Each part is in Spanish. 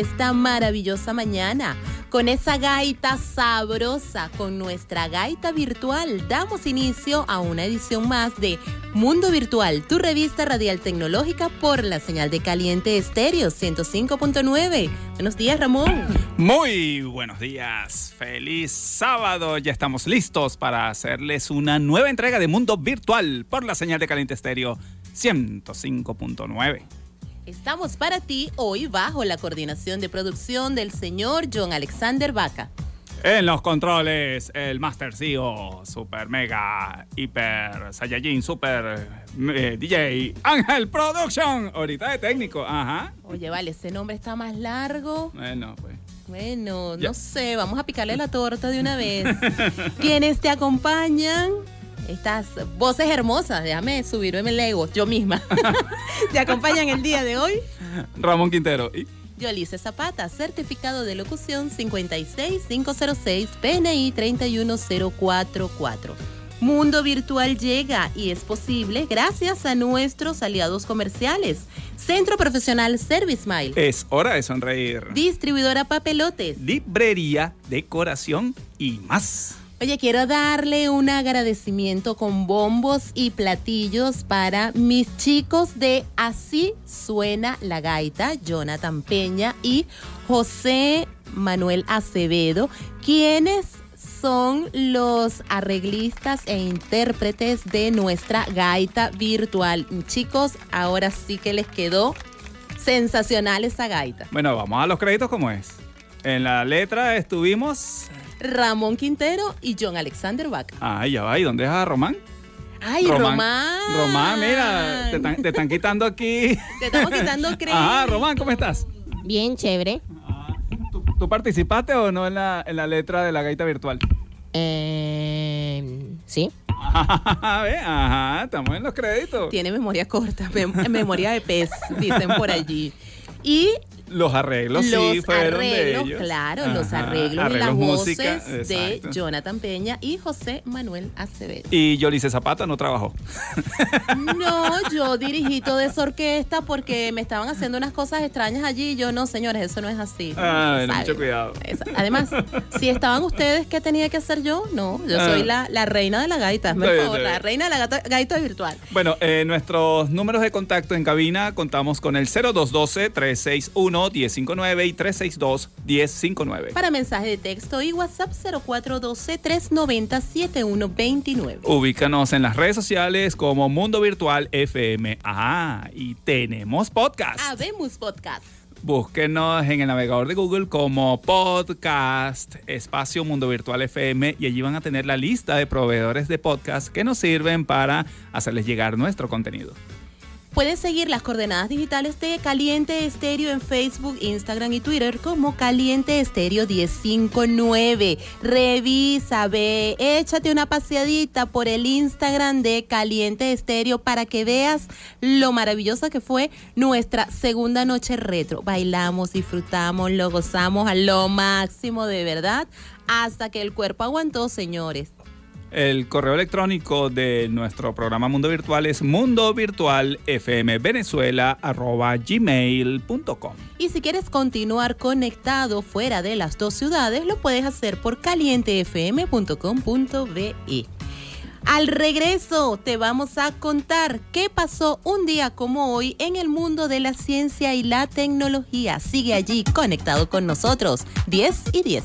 Esta maravillosa mañana. Con esa gaita sabrosa, con nuestra gaita virtual, damos inicio a una edición más de Mundo Virtual, tu revista radial tecnológica por la señal de caliente estéreo 105.9. Buenos días, Ramón. Muy buenos días. Feliz sábado. Ya estamos listos para hacerles una nueva entrega de Mundo Virtual por la señal de caliente estéreo 105.9. Estamos para ti hoy bajo la coordinación de producción del señor John Alexander Vaca. En los controles, el Master CEO, Super Mega, Hiper, Saiyajin, Super eh, DJ, Ángel Production, ahorita de técnico, ajá. Oye, vale, ese nombre está más largo. Bueno, pues. Bueno, no sé, vamos a picarle la torta de una vez. ¿Quiénes te acompañan? Estas voces hermosas, déjame subirme el ego, yo misma. ¿Te acompañan el día de hoy? Ramón Quintero. ¿Y? Yolice Zapata, certificado de locución 56506, PNI 31044. Mundo Virtual llega y es posible gracias a nuestros aliados comerciales. Centro Profesional Service Mile. Es hora de sonreír. Distribuidora Papelotes. Librería, decoración y más. Oye, quiero darle un agradecimiento con bombos y platillos para mis chicos de Así Suena la Gaita, Jonathan Peña y José Manuel Acevedo, quienes son los arreglistas e intérpretes de nuestra gaita virtual. Chicos, ahora sí que les quedó sensacional esa gaita. Bueno, vamos a los créditos como es. En la letra estuvimos Ramón Quintero y John Alexander Vaca. Ah, ya va. ¿Y dónde es a Román? Ay, Román. Román, mira, te están, quitando aquí. Te estamos quitando crédito. Ah, Román, ¿cómo estás? Bien, chévere. Ah, ¿tú, participaste o no en la, en la letra de la gaita virtual? Eh, sí. Ajá, estamos en los créditos. Tiene memoria corta, memoria de pez, dicen por allí. Y los arreglos sí fueron de ellos. Claro, los arreglos, y las voces de Jonathan Peña y José Manuel Acevedo. Y Yolice Zapata no trabajó. No, yo dirigí toda esa orquesta porque me estaban haciendo unas cosas extrañas allí y yo no, señores, eso no es así. Ah, mucho cuidado. Además, si estaban ustedes, ¿qué tenía que hacer yo? No, yo soy ah. la, reina de la gaita, por favor, la reina de la gaita, virtual. Bueno, eh, nuestros números de contacto en cabina contamos con el 0212 361 1059 y 362-1059. Para mensaje de texto y WhatsApp 0412-390-7129. Ubícanos en las redes sociales como Mundo Virtual FM. Ah, y tenemos podcast. Habemos podcast. Búsquenos en el navegador de Google como podcast espacio Mundo Virtual FM y allí van a tener la lista de proveedores de podcast que nos sirven para hacerles llegar nuestro contenido. Puedes seguir las coordenadas digitales de Caliente Estéreo en Facebook, Instagram y Twitter como Caliente Estéreo 1059. Revisa, ve, échate una paseadita por el Instagram de Caliente Estéreo para que veas lo maravillosa que fue nuestra segunda noche retro. Bailamos, disfrutamos, lo gozamos a lo máximo de verdad hasta que el cuerpo aguantó, señores. El correo electrónico de nuestro programa Mundo Virtual es mundovirtualfmvenezuela.gmail.com Y si quieres continuar conectado fuera de las dos ciudades, lo puedes hacer por calientefm.com.be. Al regreso te vamos a contar qué pasó un día como hoy en el mundo de la ciencia y la tecnología. Sigue allí conectado con nosotros. 10 y 10.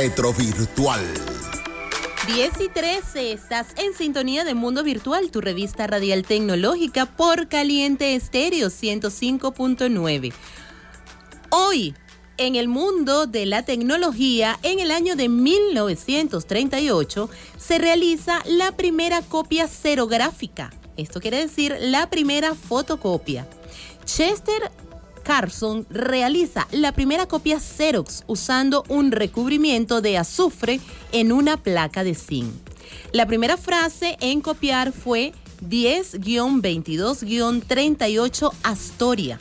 Retrovirtual. 10 y 13, estás en sintonía de Mundo Virtual, tu revista radial tecnológica por Caliente Estéreo 105.9. Hoy, en el mundo de la tecnología, en el año de 1938, se realiza la primera copia serográfica. Esto quiere decir la primera fotocopia. Chester Carson realiza la primera copia Xerox usando un recubrimiento de azufre en una placa de zinc. La primera frase en copiar fue 10-22-38 Astoria.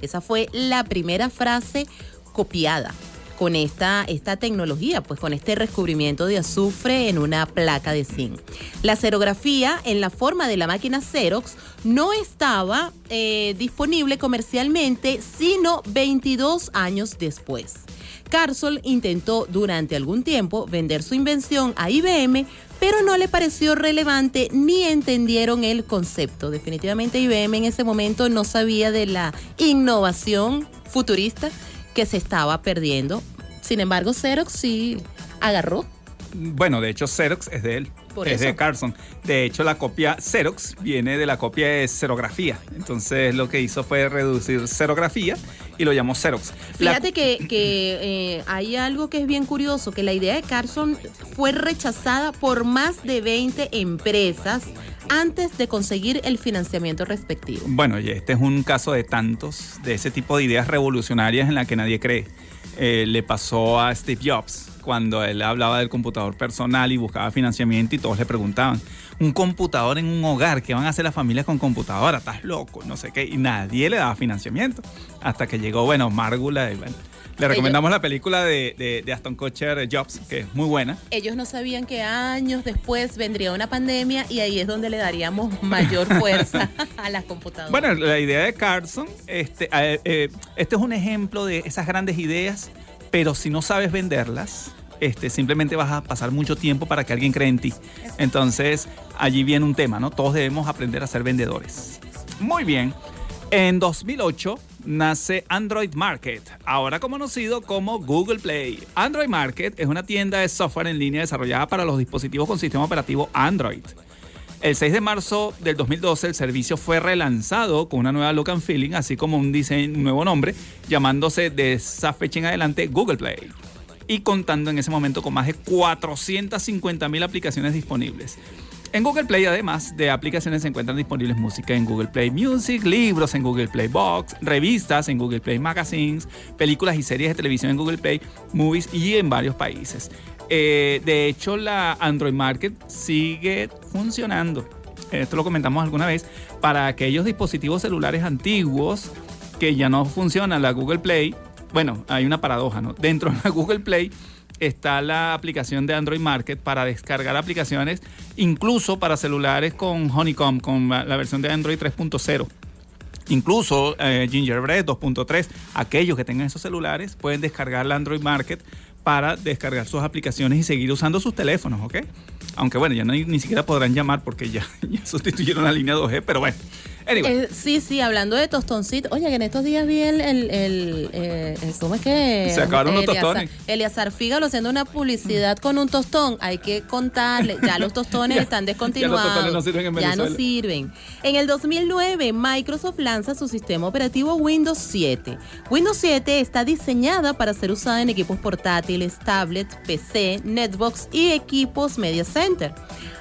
Esa fue la primera frase copiada. Con esta, esta tecnología, pues con este recubrimiento de azufre en una placa de zinc. La serografía en la forma de la máquina Xerox no estaba eh, disponible comercialmente sino 22 años después. Carsol intentó durante algún tiempo vender su invención a IBM, pero no le pareció relevante ni entendieron el concepto. Definitivamente IBM en ese momento no sabía de la innovación futurista que se estaba perdiendo. Sin embargo, Xerox sí agarró. Bueno, de hecho, Xerox es de él. Por es eso. de Carson. De hecho, la copia Xerox viene de la copia de serografía. Entonces, lo que hizo fue reducir serografía y lo llamó Xerox. La- Fíjate que, que, eh, hay algo que es bien curioso, que la idea de Carson fue rechazada por más de 20 empresas antes de conseguir el financiamiento respectivo. Bueno, y este es un caso de tantos, de ese tipo de ideas revolucionarias en la que nadie cree. Eh, le pasó a Steve Jobs cuando él hablaba del computador personal y buscaba financiamiento y todos le preguntaban, un computador en un hogar, ¿qué van a hacer las familias con computadora? ¿Estás loco? No sé qué. Y nadie le daba financiamiento. Hasta que llegó, bueno, Margula y bueno. Le recomendamos la película de, de- de Aston Kutcher, Jobs, que es muy buena. Ellos no sabían que años después vendría una pandemia y ahí es donde le daríamos mayor fuerza a las computadoras. Bueno, la idea de Carson, este, eh, eh, este es un ejemplo de esas grandes ideas, pero si no sabes venderlas, este, simplemente vas a pasar mucho tiempo para que alguien cree en ti. Entonces, allí viene un tema, ¿no? Todos debemos aprender a ser vendedores. Muy bien. En 2008 nace Android Market, ahora conocido como Google Play. Android Market es una tienda de software en línea desarrollada para los dispositivos con sistema operativo Android. El 6 de marzo del 2012 el servicio fue relanzado con una nueva look and feeling, así como un diseño, un nuevo nombre, llamándose de esa fecha en adelante Google Play. Y contando en ese momento con más de 450 mil aplicaciones disponibles. En Google Play, además de aplicaciones, se encuentran disponibles música en Google Play Music, libros en Google Play Box, revistas en Google Play Magazines, películas y series de televisión en Google Play Movies y en varios países. Eh, de hecho, la Android Market sigue funcionando. Esto lo comentamos alguna vez. Para aquellos dispositivos celulares antiguos que ya no funcionan la Google Play, bueno, hay una paradoja, ¿no? Dentro de la Google Play está la aplicación de Android Market para descargar aplicaciones, incluso para celulares con Honeycomb, con la versión de Android 3.0. Incluso eh, Gingerbread 2.3, aquellos que tengan esos celulares pueden descargar la Android Market para descargar sus aplicaciones y seguir usando sus teléfonos, ¿ok? Aunque bueno, ya no, ni siquiera podrán llamar porque ya, ya sustituyeron la línea 2G, pero bueno. Anyway. Eh, sí, sí, hablando de tostoncito. Oye, que en estos días vi el. el, el, eh, el- ¿Cómo es que? Se acabaron los tostones. Eleazar Fígalo haciendo una publicidad con un tostón. Hay que contarle. Ya los tostones Ya- están ya los descontinuados. tostones no sirven en Ya no Venezuela. sirven. En el 2009, Microsoft lanza su sistema operativo Windows 7. Windows 7 está diseñada para ser usada en equipos portátiles, tablets, PC, netbox y equipos Media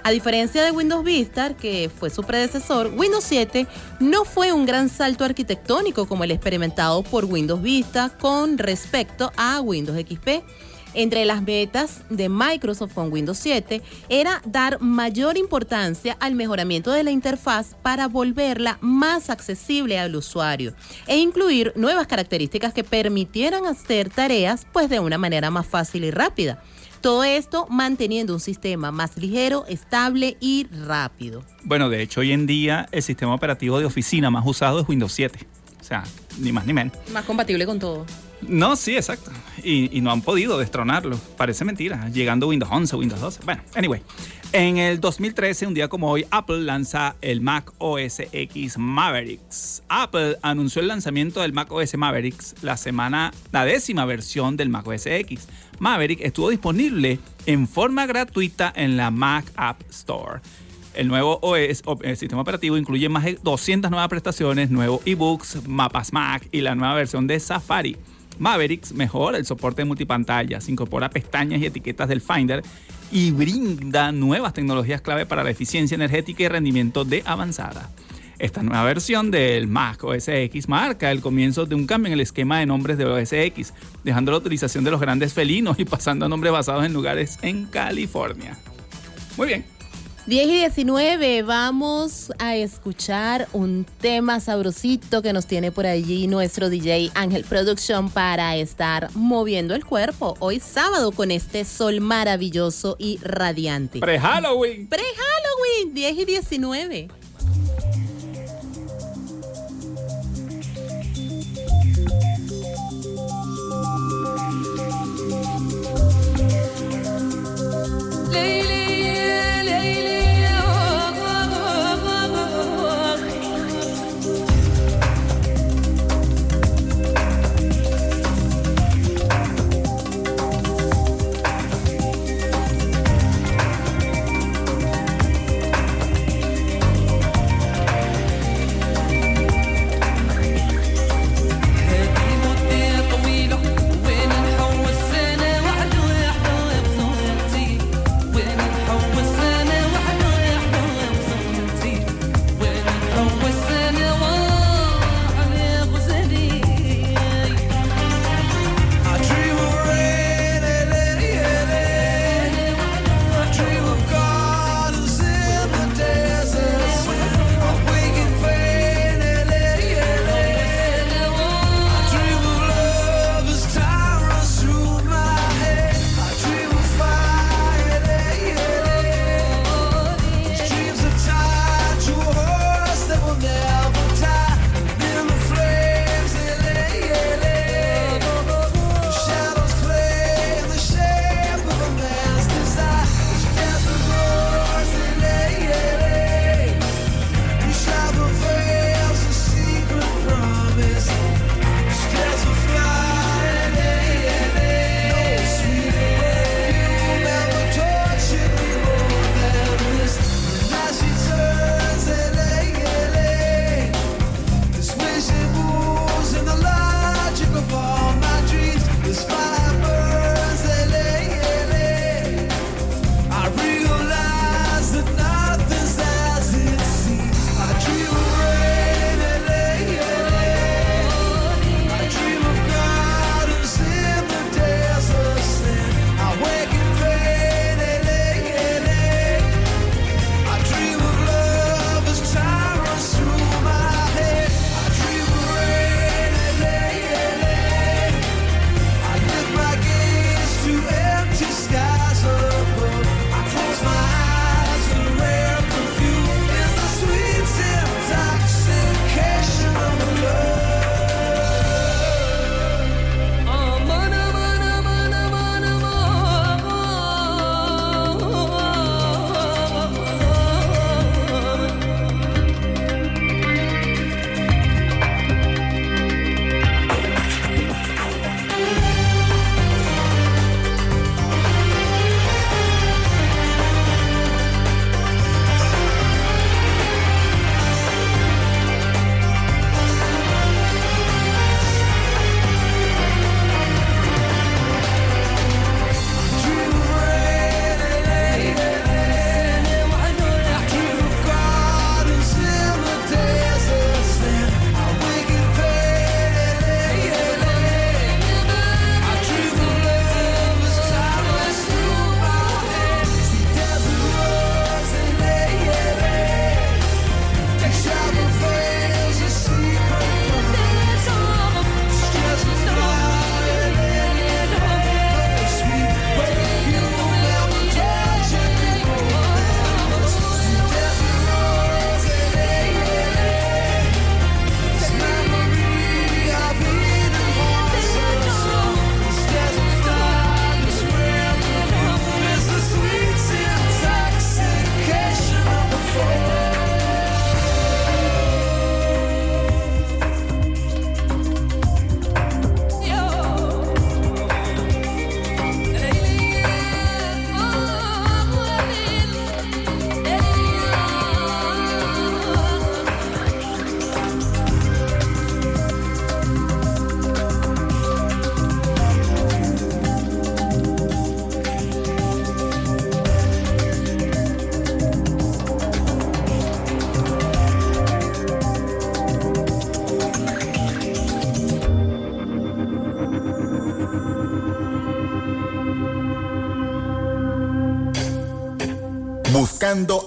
A diferencia de Windows Vista, que fue su predecesor, Windows 7 no fue un gran salto arquitectónico como el experimentado por Windows Vista con respecto a Windows XP. Entre las metas de Microsoft con Windows 7 era dar mayor importancia al mejoramiento de la interfaz para volverla más accesible al usuario e incluir nuevas características que permitieran hacer tareas pues de una manera más fácil y rápida. Todo esto manteniendo un sistema más ligero, estable y rápido. Bueno, de hecho, hoy en día el sistema operativo de oficina más usado es Windows 7. O sea, ni más ni menos. Más compatible con todo. No, sí, exacto. Y, y no han podido destronarlo. Parece mentira. Llegando Windows 11, Windows 12. Bueno, anyway. En el 2013, un día como hoy, Apple lanza el Mac OS X Mavericks. Apple anunció el lanzamiento del Mac OS Mavericks la semana, la décima versión del Mac OS X. Maverick estuvo disponible en forma gratuita en la Mac App Store. El nuevo OS, o- el sistema operativo, incluye más de 200 nuevas prestaciones, nuevos ebooks, mapas Mac y la nueva versión de Safari. Mavericks mejora el soporte de multipantallas, incorpora pestañas y etiquetas del Finder y brinda nuevas tecnologías clave para la eficiencia energética y rendimiento de avanzada. Esta nueva versión del Mac OS X marca el comienzo de un cambio en el esquema de nombres de OS X, dejando la utilización de los grandes felinos y pasando a nombres basados en lugares en California. Muy bien. 10 y 19, vamos a escuchar un tema sabrosito que nos tiene por allí nuestro DJ Ángel Production para estar moviendo el cuerpo hoy sábado con este sol maravilloso y radiante. Pre-Halloween. Pre-Halloween, 10 y 19.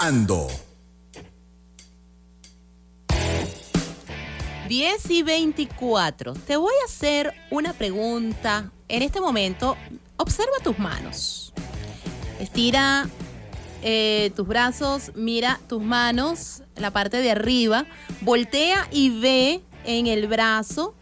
Ando. 10 y 24. Te voy a hacer una pregunta. En este momento, observa tus manos. Estira eh, tus brazos, mira tus manos, la parte de arriba. Voltea y ve en el brazo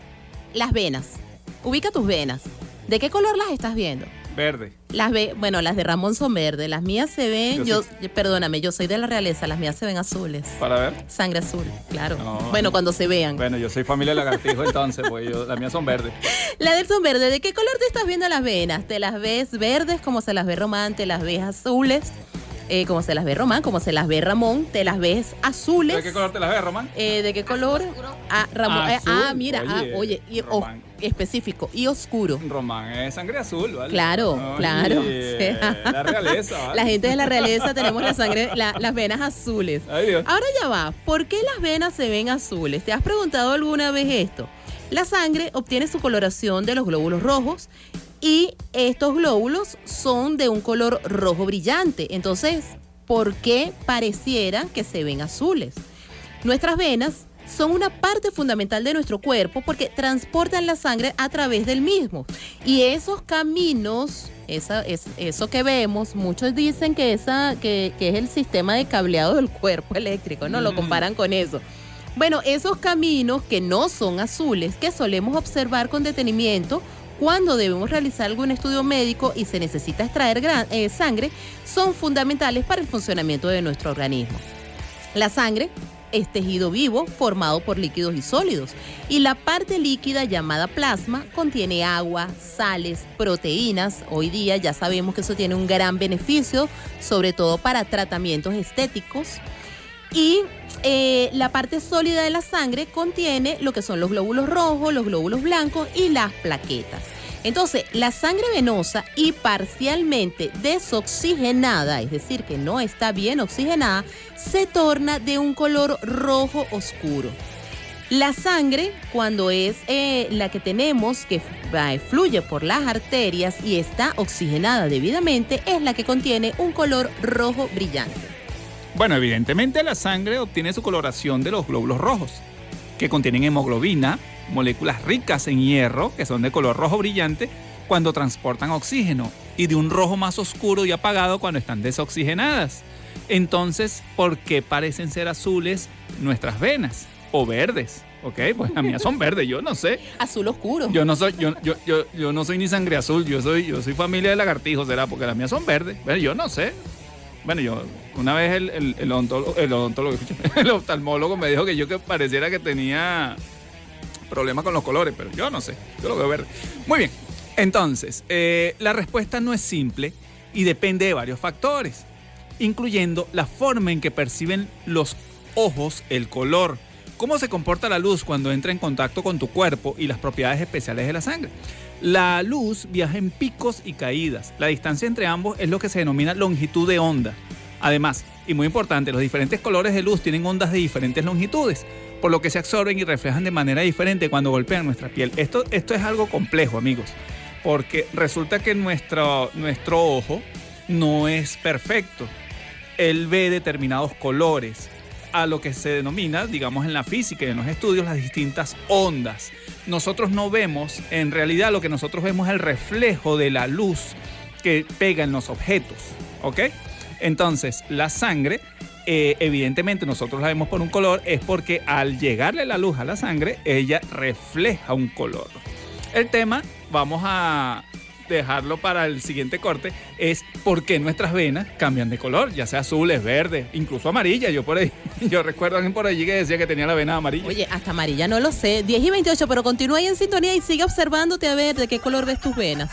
las venas. Ubica tus venas. ¿De qué color las estás viendo? Verde. Las ve, bueno, las de Ramón son verdes, las mías se ven, Yo yo, perdóname, yo soy de la realeza, las mías se ven azules. Para ver. Sangre azul, claro. No. bueno, cuando se vean. Bueno, yo soy familia lagartijo entonces, pues yo, las mías son verdes. La del son verde, ¿de qué color te estás viendo las venas? ¿Te las ves verdes como se las ve Román? ¿Te las ves azules eh, como se las ve Román? ¿Como se las ve Ramón? ¿Te las ves azules? ¿De qué color te las ves, Román? Eh, ¿De qué color? Ah, Ramón. eh, ah, mira, ah, Oye, y, específico y oscuro. Román es sangre azul, ¿vale? Claro, Oye, claro. La realeza, ¿vale? La gente de la realeza tenemos la sangre, la- las venas azules. Ay, Dios. Ahora ya va, ¿por qué las venas se ven azules? ¿Te has preguntado alguna vez esto? La sangre obtiene su coloración de los glóbulos rojos y estos glóbulos son de un color rojo brillante. Entonces, ¿por qué pareciera que se ven azules? Nuestras venas son una parte fundamental de nuestro cuerpo porque transportan la sangre a través del mismo. Y esos caminos, esa, es, eso que vemos, muchos dicen que, esa, que, que es el sistema de cableado del cuerpo eléctrico, ¿no? Lo Mm. comparan con eso. Bueno, esos caminos que no son azules, que solemos observar con detenimiento cuando debemos realizar algún estudio médico y se necesita extraer eh, sangre, son fundamentales para el funcionamiento de nuestro organismo. La sangre es tejido vivo formado por líquidos y sólidos y la parte líquida llamada plasma contiene agua, sales, proteínas. Hoy día ya sabemos que eso tiene un gran beneficio, sobre todo para tratamientos estéticos. Y eh, la parte sólida de la sangre contiene lo que son los glóbulos rojos, los glóbulos blancos y las plaquetas. Entonces, la sangre venosa y parcialmente desoxigenada, es decir, que no está bien oxigenada, se torna de un color rojo oscuro. La sangre, cuando es eh, la que tenemos, que fluye por las arterias y está oxigenada debidamente, es la que contiene un color rojo brillante. Bueno, evidentemente la sangre obtiene su coloración de los glóbulos rojos, que contienen hemoglobina, moléculas ricas en hierro, que son de color rojo brillante, cuando transportan oxígeno, y de un rojo más oscuro y apagado cuando están desoxigenadas. Entonces, ¿por qué parecen ser azules nuestras venas? O verdes, ¿ok? Pues las mías son verdes, yo no sé. Azul oscuro. Yo no soy, yo, yo, yo, yo no soy ni sangre azul, yo soy, yo soy familia de lagartijos, será, porque las mías son verdes. Bueno, yo no sé. Bueno, yo, una vez el, el, el odontólogo, el odontólogo, el oftalmólogo me dijo que yo que pareciera que tenía problemas con los colores, pero yo no sé, yo lo veo verde. Muy bien, entonces, eh, la respuesta no es simple y depende de varios factores, incluyendo la forma en que perciben los ojos el color, cómo se comporta la luz cuando entra en contacto con tu cuerpo y las propiedades especiales de la sangre. La luz viaja en picos y caídas. La distancia entre ambos es lo que se denomina longitud de onda. Además, y muy importante, los diferentes colores de luz tienen ondas de diferentes longitudes, por lo que se absorben y reflejan de manera diferente cuando golpean nuestra piel. Esto, esto es algo complejo, amigos, porque resulta que nuestro, nuestro ojo no es perfecto. Él ve determinados colores, a lo que se denomina, digamos en la física y en los estudios, las distintas ondas. Nosotros no vemos, en realidad lo que nosotros vemos es el reflejo de la luz que pega en los objetos, ¿ok? Entonces, la sangre, eh, evidentemente nosotros la vemos por un color, es porque al llegarle la luz a la sangre, ella refleja un color. El tema, vamos a dejarlo para el siguiente corte, es por qué nuestras venas cambian de color, ya sea azules, verdes, incluso amarillas. Yo por ahí, yo recuerdo a alguien por allí que decía que tenía la vena amarilla. Oye, hasta amarilla no lo sé. 10 y 28, pero continúa ahí en sintonía y sigue observándote a ver de qué color ves tus venas.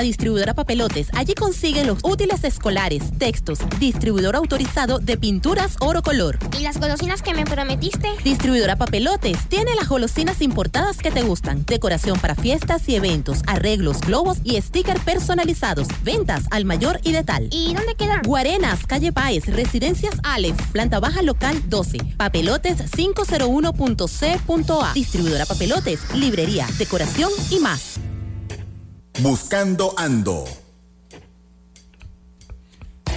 A Distribuidora Papelotes. Allí consiguen los útiles escolares, textos, distribuidor autorizado de pinturas oro color. ¿Y las golosinas que me prometiste? Distribuidora Papelotes tiene las golosinas importadas que te gustan. Decoración para fiestas y eventos, arreglos, globos y stickers personalizados. Ventas al mayor y de tal. ¿Y dónde queda? Guarenas, calle Páez, Residencias Aleph, planta baja local 12. Papelotes 501.c.a. Distribuidora Papelotes, librería, decoración y más. Buscando Ando.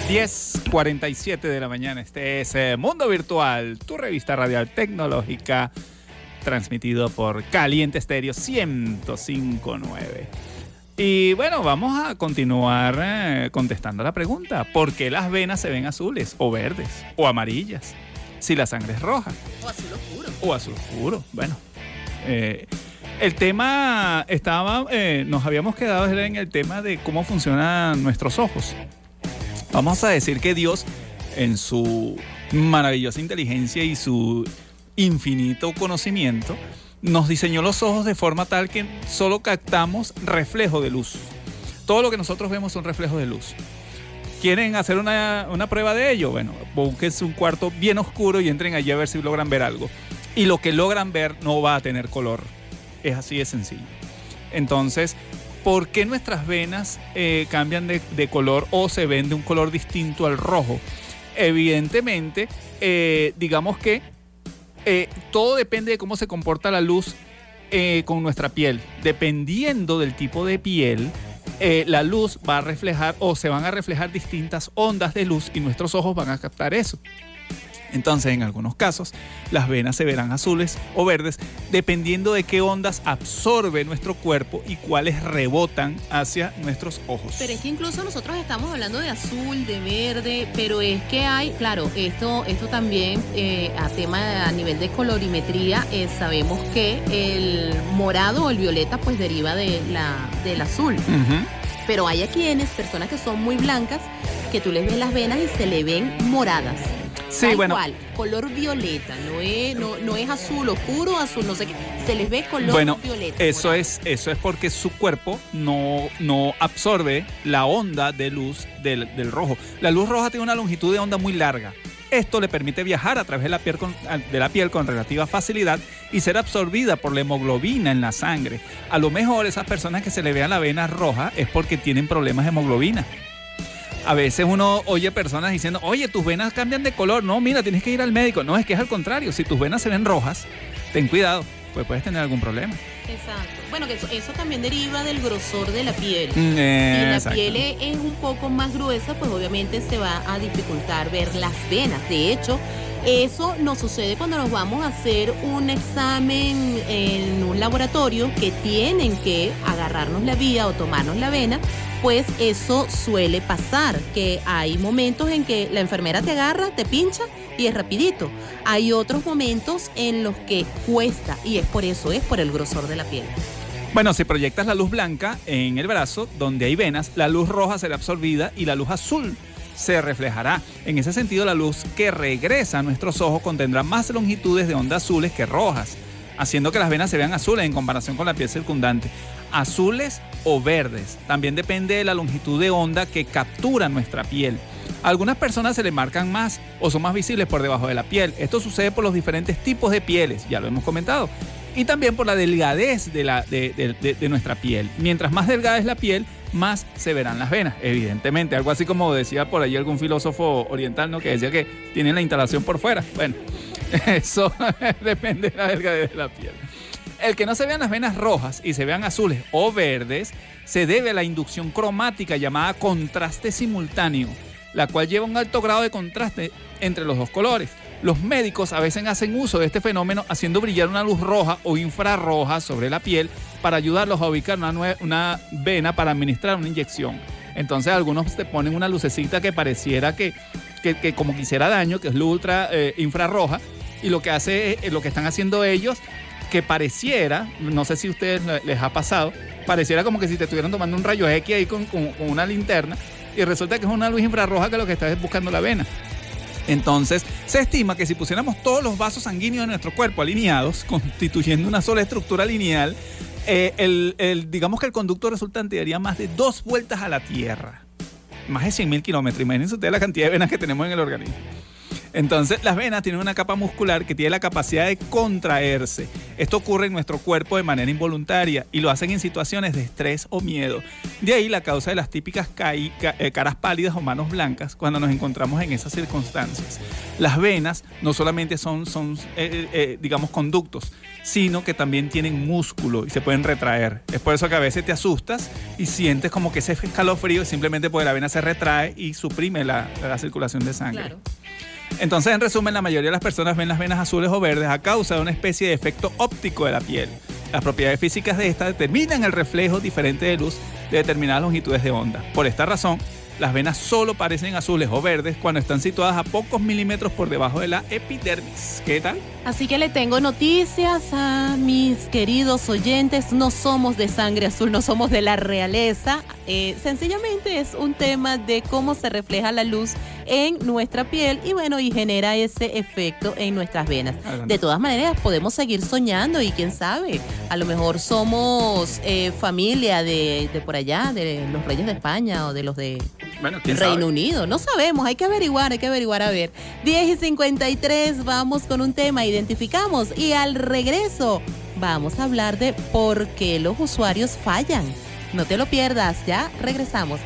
10.47 de la mañana. Este es eh, Mundo Virtual, tu revista radial tecnológica, transmitido por Caliente Estéreo 105.9. Y bueno, vamos a continuar eh, contestando la pregunta. ¿Por qué las venas se ven azules o verdes o amarillas si la sangre es roja? O azul oscuro. O azul oscuro. Bueno, eh, el tema estaba, eh, nos habíamos quedado en el tema de cómo funcionan nuestros ojos. Vamos a decir que Dios, en su maravillosa inteligencia y su infinito conocimiento, nos diseñó los ojos de forma tal que solo captamos reflejo de luz. Todo lo que nosotros vemos son reflejos de luz. ¿Quieren hacer una, una prueba de ello? Bueno, búsquense un cuarto bien oscuro y entren allí a ver si logran ver algo. Y lo que logran ver no va a tener color. Es así de sencillo. Entonces, ¿por qué nuestras venas eh, cambian de, color o se ven de un color distinto al rojo? Evidentemente, eh, digamos que eh, todo depende de cómo se comporta la luz con nuestra piel. Dependiendo del tipo de piel, la luz va a reflejar o se van a reflejar distintas ondas de luz y nuestros ojos van a captar eso. Entonces, en algunos casos, las venas se verán azules o verdes dependiendo de qué ondas absorbe nuestro cuerpo y cuáles rebotan hacia nuestros ojos. Pero es que incluso nosotros estamos hablando de azul, de verde, pero es que hay, claro, esto, esto también eh, a tema a nivel de colorimetría, eh, sabemos que el morado o el violeta pues deriva de la, del azul. Pero hay a quienes, personas que son muy blancas, que tú les ves las venas y se le ven moradas. Sí, Tal bueno. cual, color violeta, no es, no, no es azul oscuro, azul, no sé qué. Se les ve color Bueno, violeta. eso es, eso es porque su cuerpo no, no absorbe la onda de luz del, del rojo. La luz roja tiene una longitud de onda muy larga. Esto le permite viajar a través de la, piel con, de la piel con relativa facilidad y ser absorbida por la hemoglobina en la sangre. A lo mejor esas personas que se le vean la vena roja es porque tienen problemas de hemoglobina. A veces uno oye personas diciendo, oye, tus venas cambian de color. No, mira, tienes que ir al médico. No, es que es al contrario. Si tus venas se ven rojas, ten cuidado. pues puedes tener algún problema. Exacto. Bueno, que eso, eso también deriva del grosor de la piel. Mm, Si la exacto. piel es es un poco más gruesa, pues obviamente se va a dificultar ver las venas. De hecho, eso nos sucede cuando nos vamos a hacer un examen en un laboratorio que tienen que agarrarnos la vía o tomarnos la vena. Pues eso suele pasar, que hay momentos en que la enfermera te agarra, te pincha y es rapidito. Hay otros momentos en los que cuesta y es por eso, es por el grosor de la piel. Bueno, si proyectas la luz blanca en el brazo, donde hay venas, la luz roja será absorbida y la luz azul se reflejará. En ese sentido, la luz que regresa a nuestros ojos contendrá más longitudes de ondas azules que rojas, haciendo que las venas se vean azules en comparación con la piel circundante. Azules o verdes. También depende de la longitud de onda que captura nuestra piel. Algunas personas se le marcan más o son más visibles por debajo de la piel. Esto sucede por los diferentes tipos de pieles, ya lo hemos comentado. Y también por la delgadez de, la, de, de- nuestra piel. Mientras más delgada es la piel, más se verán las venas, evidentemente. Algo así como decía por ahí algún filósofo oriental, ¿no? Que decía que tienen la instalación por fuera. Bueno, eso depende de la delgadez de la piel. El que no se vean las venas rojas y se vean azules o verdes se debe a la inducción cromática llamada contraste simultáneo, la cual lleva un alto grado de contraste entre los dos colores. Los médicos a veces hacen uso de este fenómeno haciendo brillar una luz roja o infrarroja sobre la piel para ayudarlos a ubicar una, una vena para administrar una inyección. Entonces algunos te ponen una lucecita que pareciera que, que, que como quisiera daño, que es luz ultra eh, infrarroja, y lo que hace, eh, lo que están haciendo ellos que pareciera, no sé si a ustedes le- les ha pasado, pareciera como que si te estuvieran tomando un rayo X ahí con, con- con una linterna y resulta que es una luz infrarroja que lo que está es buscando la vena. Entonces, se estima que si pusiéramos todos los vasos sanguíneos de nuestro cuerpo alineados, constituyendo una sola estructura lineal, eh, el, digamos que el conducto resultante daría más de dos vueltas a la Tierra. Más de 100 mil kilómetros. Imagínense ustedes la cantidad de venas que tenemos en el organismo. Entonces, las venas tienen una capa muscular que tiene la capacidad de contraerse. Esto ocurre en nuestro cuerpo de manera involuntaria y lo hacen en situaciones de estrés o miedo. De ahí la causa de las típicas eh, caras pálidas o manos blancas cuando nos encontramos en esas circunstancias. Las venas no solamente son, son eh, eh, digamos, conductos, sino que también tienen músculo y se pueden retraer. Es por eso que a veces te asustas y sientes como que ese escalofrío simplemente porque la vena se retrae y suprime la, la circulación de sangre. Claro. Entonces, en resumen, la mayoría de las personas ven las venas azules o verdes a causa de una especie de efecto óptico de la piel. Las propiedades físicas de esta determinan el reflejo diferente de luz de determinadas longitudes de onda. Por esta razón, las venas solo parecen azules o verdes cuando están situadas a pocos milímetros por debajo de la epidermis. ¿Qué tal? Así que le tengo noticias a mis queridos oyentes. No somos de sangre azul, no somos de la realeza. Eh, sencillamente es un tema de cómo se refleja la luz en nuestra piel y bueno, y genera ese efecto en nuestras venas. De todas maneras, podemos seguir soñando y quién sabe, a lo mejor somos eh, familia de, de por allá, de los reyes de España o de los de Bueno, Reino sabe? Unido. No sabemos, hay que averiguar, hay que averiguar. A ver, 10 y 53, vamos con un tema, identificamos y al regreso vamos a hablar de por qué los usuarios fallan. No te lo pierdas, ya regresamos.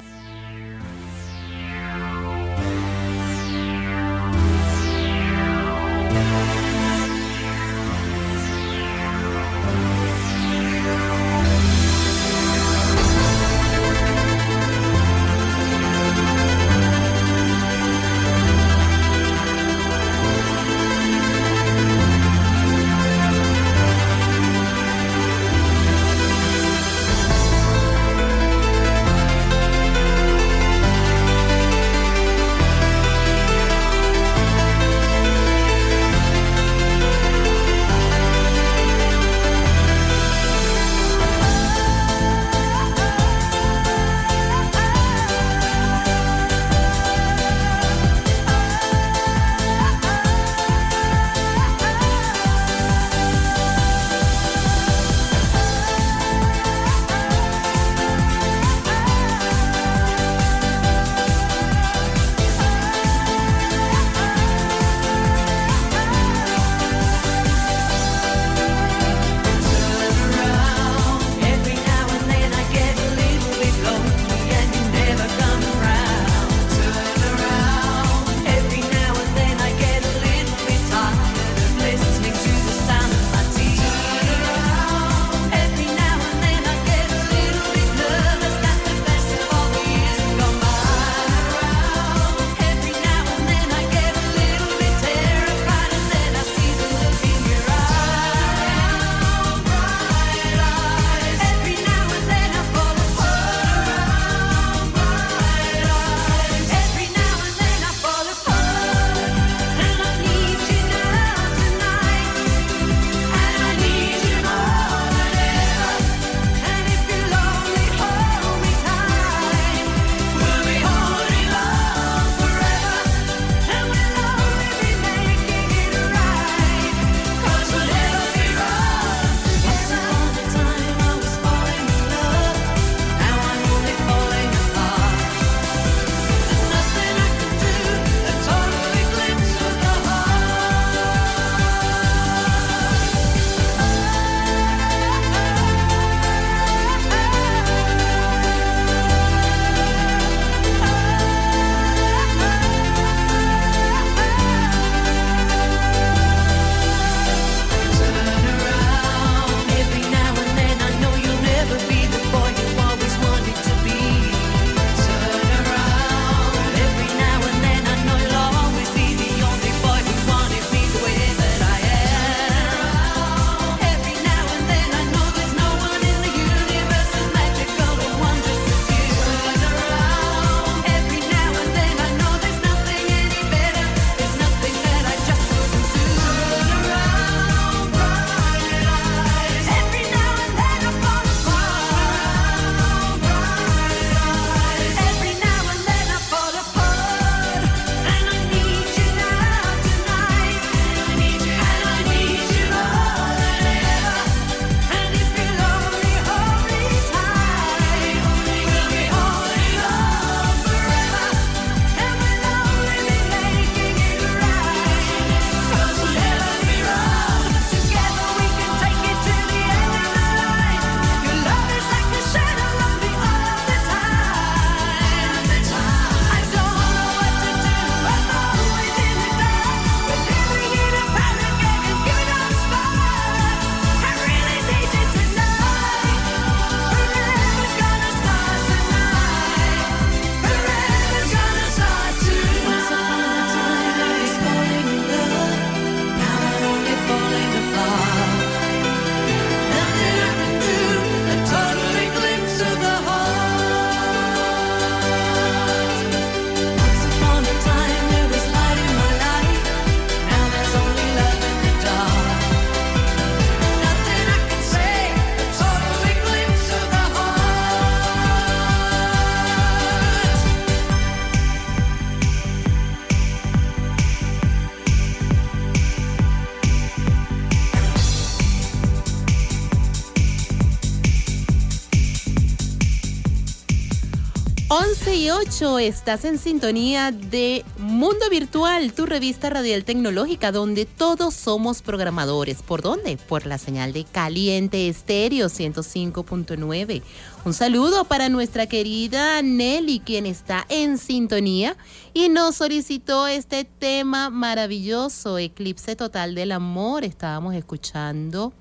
8, estás en sintonía de Mundo Virtual, tu revista radial tecnológica, donde todos somos programadores. ¿Por dónde? Por la señal de Caliente Estéreo 105.9. Un saludo para nuestra querida Nelly, quien está en sintonía y nos solicitó este tema maravilloso, Eclipse Total del Amor. Estábamos escuchando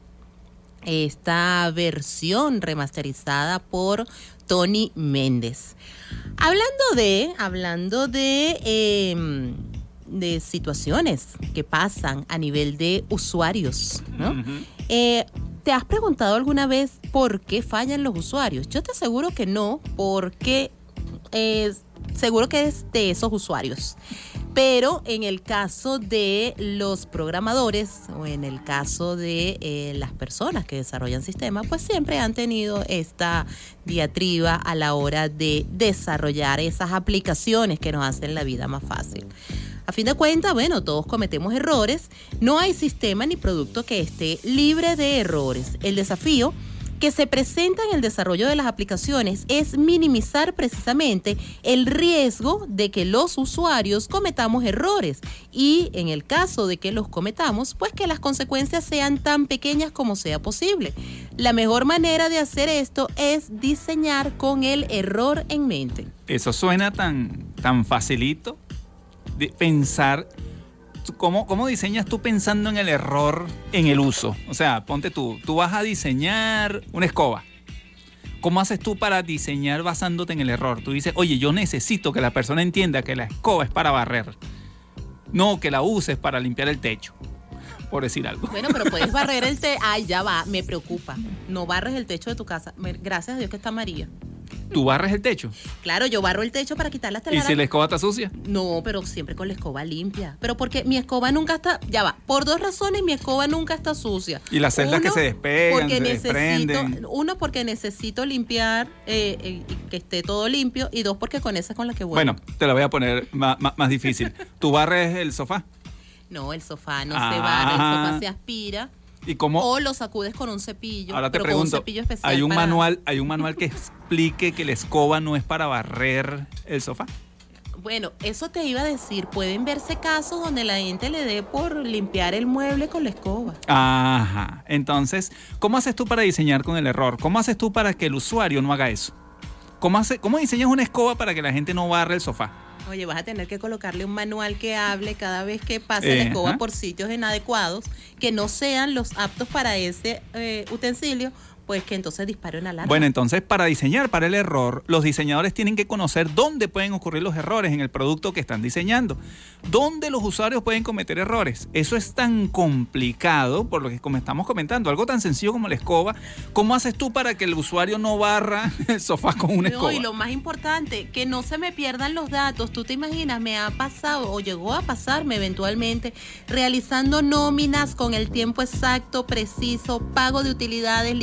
esta versión remasterizada por Tony Méndez. Hablando de, hablando de, eh, de situaciones que pasan a nivel de usuarios, ¿no? Eh, ¿Te has preguntado alguna vez por qué fallan los usuarios? Yo te aseguro que no, porque eh, seguro que es de esos usuarios. Pero en el caso de los programadores o en el caso de eh, las personas que desarrollan sistemas, pues siempre han tenido esta diatriba a la hora de desarrollar esas aplicaciones que nos hacen la vida más fácil. A fin de cuentas, bueno, todos cometemos errores. No hay sistema ni producto que esté libre de errores. El desafío que se presenta en el desarrollo de las aplicaciones es minimizar precisamente el riesgo de que los usuarios cometamos errores y en el caso de que los cometamos, pues que las consecuencias sean tan pequeñas como sea posible. La mejor manera de hacer esto es diseñar con el error en mente. Eso suena tan, tan facilito de pensar. ¿Cómo, ¿Cómo diseñas tú pensando en el error en el uso? O sea, ponte tú, tú vas a diseñar una escoba. ¿Cómo haces tú para diseñar basándote en el error? Tú dices, oye, yo necesito que la persona entienda que la escoba es para barrer, no que la uses para limpiar el techo, por decir algo. Bueno, pero puedes barrer el techo. Ay, ya va, me preocupa. No barres el techo de tu casa. Gracias a Dios que está María. ¿Tú barres el techo? Claro, yo barro el techo para quitar las ¿Y telarañas. si la escoba está sucia? No, pero siempre con la escoba limpia. Pero porque mi escoba nunca está, ya va, por dos razones mi escoba nunca está sucia. Y las celdas que se despegan, porque se necesito, desprenden. Uno, porque necesito limpiar, eh, eh, y que esté todo limpio. Y dos, porque con esa es con la que vuelvo. Bueno, te la voy a poner ma- ma- más, difícil. ¿Tú barres el sofá? No, el sofá no se Ah. barra, el sofá se aspira. ¿Y cómo? O lo sacudes con un cepillo. Ahora te pero con un pregunto, cepillo especial ¿hay un para- manual, hay un manual que explique que la escoba no es para barrer el sofá? Bueno, eso te iba a decir. Pueden verse casos donde la gente le dé por limpiar el mueble con la escoba. Ajá. Entonces, ¿cómo haces tú para diseñar con el error? ¿Cómo haces tú para que el usuario no haga eso? ¿Cómo, hace, cómo diseñas una escoba para que la gente no barre el sofá? Oye, vas a tener que colocarle un manual que hable cada vez que pase la escoba por sitios inadecuados, que no sean los aptos para ese eh, utensilio, pues que entonces dispare una alarma. Bueno, entonces para diseñar para el error, los diseñadores tienen que conocer dónde pueden ocurrir los errores en el producto que están diseñando. ¿Dónde los usuarios pueden cometer errores? Eso es tan complicado, por lo que como estamos comentando, algo tan sencillo como la escoba. ¿Cómo haces tú para que el usuario no barra el sofá con una No, escoba? y lo más importante, que no se me pierdan los datos. Tú te imaginas, me ha pasado o llegó a pasarme eventualmente realizando nóminas con el tiempo exacto, preciso, pago de utilidades,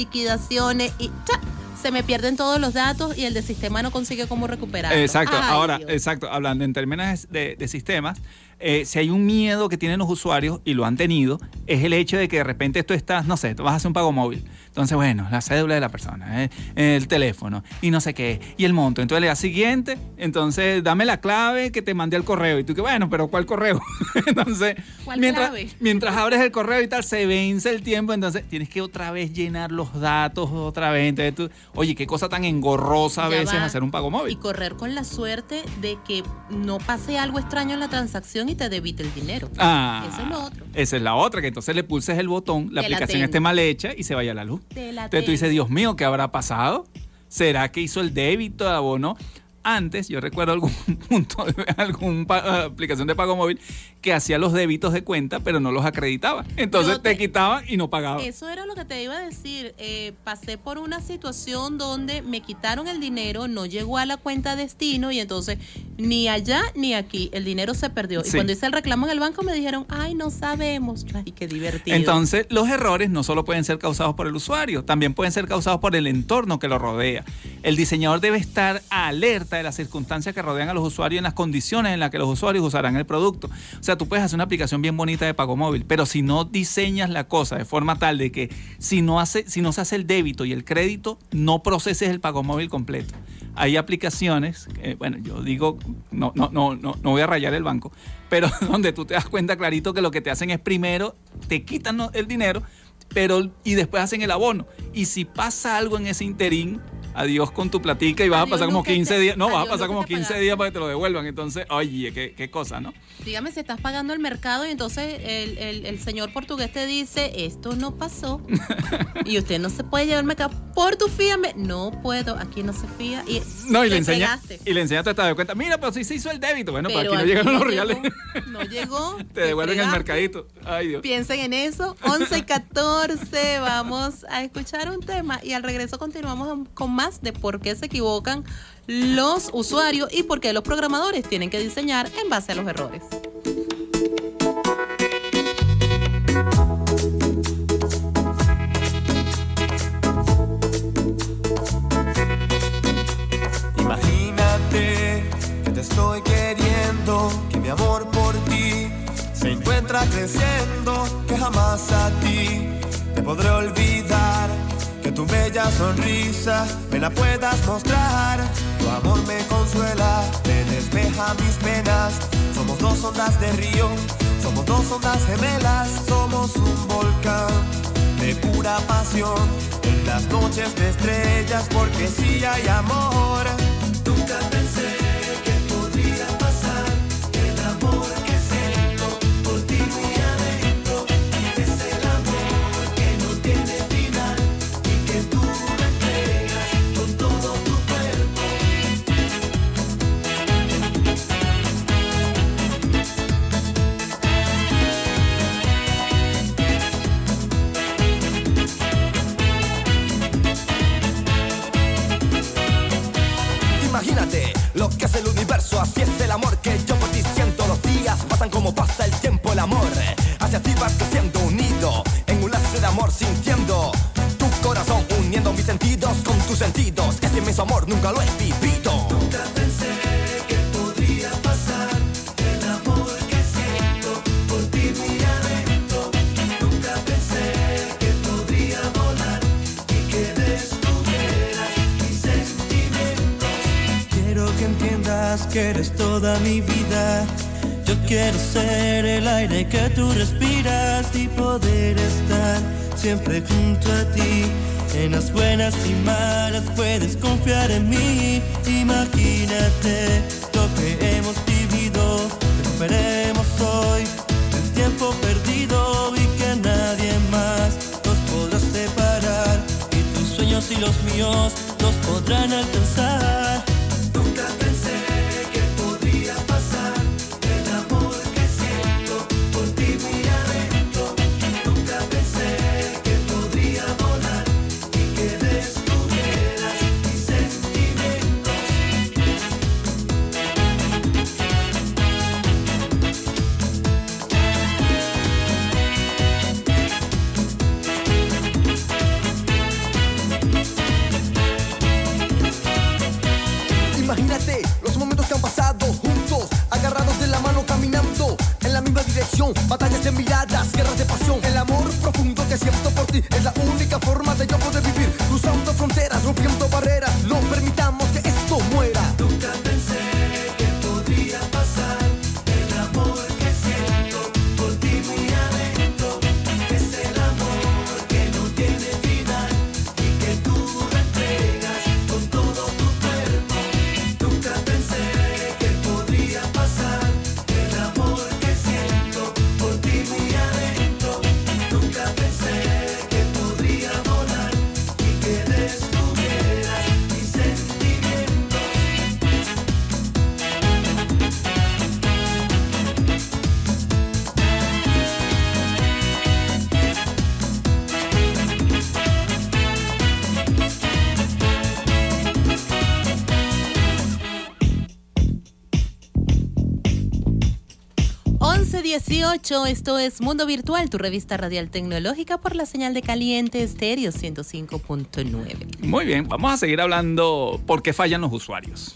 y ¡cha! se me pierden todos los datos y el de sistema no consigue cómo recuperarlos. Exacto, Ay, ahora, Dios. exacto, hablando en términos de, de sistemas, eh, si hay un miedo que tienen los usuarios, y lo han tenido, es el hecho de que de repente tú estás, no sé, tú vas a hacer un pago móvil. Entonces, bueno, la cédula de la persona, eh, el teléfono, y no sé qué, y el monto. Entonces le das siguiente, entonces dame la clave que te mandé al correo. Y tú que, bueno, pero ¿cuál correo? entonces, ¿Cuál mientras, clave? mientras abres el correo y tal, se vence el tiempo, entonces tienes que otra vez llenar los datos otra vez. Entonces tú, oye, qué cosa tan engorrosa a Ya veces va. hacer un pago móvil. Y correr con la suerte de que no pase algo extraño en la transacción y te debite el dinero. Ah, Eso es lo otro. Esa es la otra, que entonces le pulses el botón, la aplicación esté mal hecha y se vaya la luz. Entonces tú dices. Dios mío, ¿qué habrá pasado? ¿Será que hizo el débito, abonó? Antes, yo recuerdo algún punto, alguna aplicación de pago móvil que hacía los débitos de cuenta, pero no los acreditaba. Entonces te, te- quitaban y no pagaban. Eso era lo que te iba a decir. Eh, pasé por una situación donde me quitaron el dinero, no llegó a la cuenta destino y entonces ni allá ni aquí el dinero se perdió. Y Sí. cuando hice el reclamo en el banco me dijeron, ay, no sabemos. Ay, qué divertido. Entonces, los errores no solo pueden ser causados por el usuario, también pueden ser causados por el entorno que lo rodea. El diseñador debe estar alerta de las circunstancias que rodean a los usuarios y en las condiciones en las que los usuarios usarán el producto. O sea, tú puedes hacer una aplicación bien bonita de pago móvil, pero si no diseñas la cosa de forma tal de que si no, hace, si no se hace el débito y el crédito, no proceses el pago móvil completo. hay aplicaciones, que, bueno, yo digo, no, no, no, no, no voy a rayar el banco, pero donde tú te das cuenta clarito que lo que te hacen es primero, te quitan el dinero, pero y después hacen el abono. Y si pasa algo en ese interín, adiós con tu platica y vas a pasar como lo que 15 te- días, no, vas a pasar como te 15 pagaste. días para que te lo devuelvan. Entonces, oye, qué, qué cosa, ¿no? Dígame si estás pagando el mercado y entonces el, el- el señor portugués te dice, esto no pasó. y usted no se puede llevar el mercado por tu fíame. No puedo, aquí no se fía. Y No, y le enseña, y le enseña tu estado de cuenta, mira, pero sí se hizo el débito. Bueno, para aquí no llegaron no los reales. llegó, No llegó. te devuelven el mercadito. Ay, Dios. Piensen en eso. 11 y 14. Vamos a escuchar un tema y al regreso continuamos con más de por qué se equivocan los usuarios y por qué los programadores tienen que diseñar en base a los errores. Imagínate que te estoy queriendo, que mi amor por ti se encuentra creciendo, que jamás a ti te podré olvidar, tu bella sonrisa me la puedas mostrar. Tu amor me consuela, te despeja mis penas. Somos dos ondas de río, somos dos ondas gemelas, somos un volcán de pura pasión en las noches de estrellas porque sí hay amor. Amor nunca lo he vivido. Nunca pensé que podría pasar el amor que siento por ti muy adentro. Nunca pensé que podría volar y que descubrieras mis sentimientos. Quiero que entiendas que eres toda mi vida. Yo quiero ser el aire que tú respiras y poder estar siempre junto a ti. En las buenas y malas puedes confiar en mí. Imagínate lo que hemos vivido. Recuperemos hoy el tiempo perdido y que nadie más nos podrá separar. Y tus sueños y los míos 8. Esto es Mundo Virtual, tu revista radial tecnológica por la señal de caliente estéreo 105.9. Muy bien, vamos a seguir hablando por qué fallan los usuarios.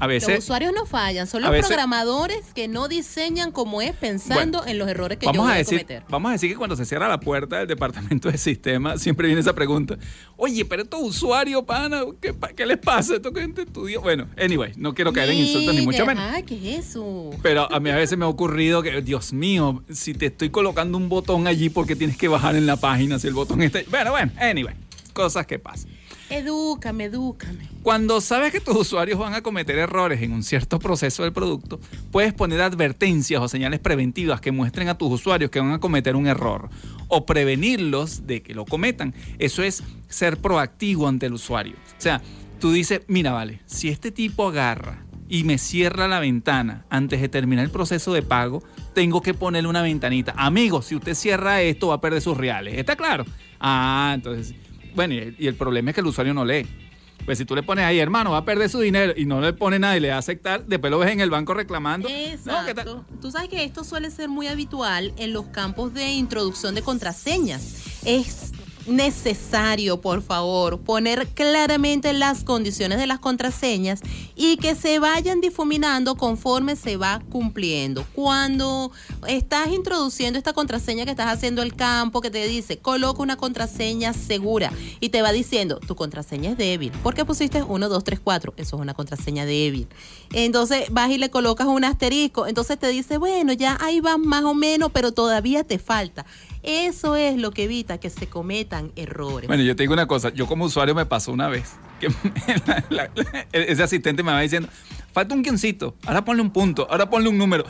A veces- Los usuarios no fallan, son los veces- programadores que no diseñan como es pensando en los errores que yo vamos voy a cometer. vamos a decir que cuando se cierra la puerta del departamento de sistema, siempre viene esa pregunta. Oye, pero estos usuarios, pana, ¿qué, les pasa? ¿Esto que gente estudió? Bueno, anyway, no quiero caer en insultos ni mucho menos. Ay, ¿qué es eso? Pero a mí a veces me ha ocurrido que, Dios mío, si te estoy colocando un botón allí porque tienes que bajar en la página si el botón está... Bueno, bueno, anyway, cosas que pasan. Edúcame, edúcame. Cuando sabes que tus usuarios van a cometer errores en un cierto proceso del producto, puedes poner advertencias o señales preventivas que muestren a tus usuarios que van a cometer un error o prevenirlos de que lo cometan. Eso es ser proactivo ante el usuario. O sea, tú dices, mira, vale, si este tipo agarra y me cierra la ventana antes de terminar el proceso de pago, tengo que ponerle una ventanita. Amigo, si usted cierra esto, va a perder sus reales. ¿Está claro? Ah, entonces, bueno, y el problema es que el usuario no lee. Pues si tú le pones ahí, hermano, va a perder su dinero y no le pone nada y le da a aceptar, después lo ves en el banco reclamando. Exacto. Tú sabes que esto suele ser muy habitual en los campos de introducción de contraseñas. Es necesario, por favor, poner claramente las condiciones de las contraseñas y que se vayan difuminando conforme se va cumpliendo. Cuando estás introduciendo esta contraseña que estás haciendo el campo, que te dice, coloca una contraseña segura y te va diciendo, tu contraseña es débil. ¿Por qué pusiste 1, 2, 3, 4? Eso es una contraseña débil. Entonces vas y le colocas un asterisco. Entonces te dice, bueno, ya ahí vas más o menos, pero todavía te falta. Eso es lo que evita que se cometan errores. Bueno, yo te digo una cosa, yo como usuario me pasó una vez que la- ese asistente me va diciendo, falta un guioncito, ahora ponle un punto, ahora ponle un número.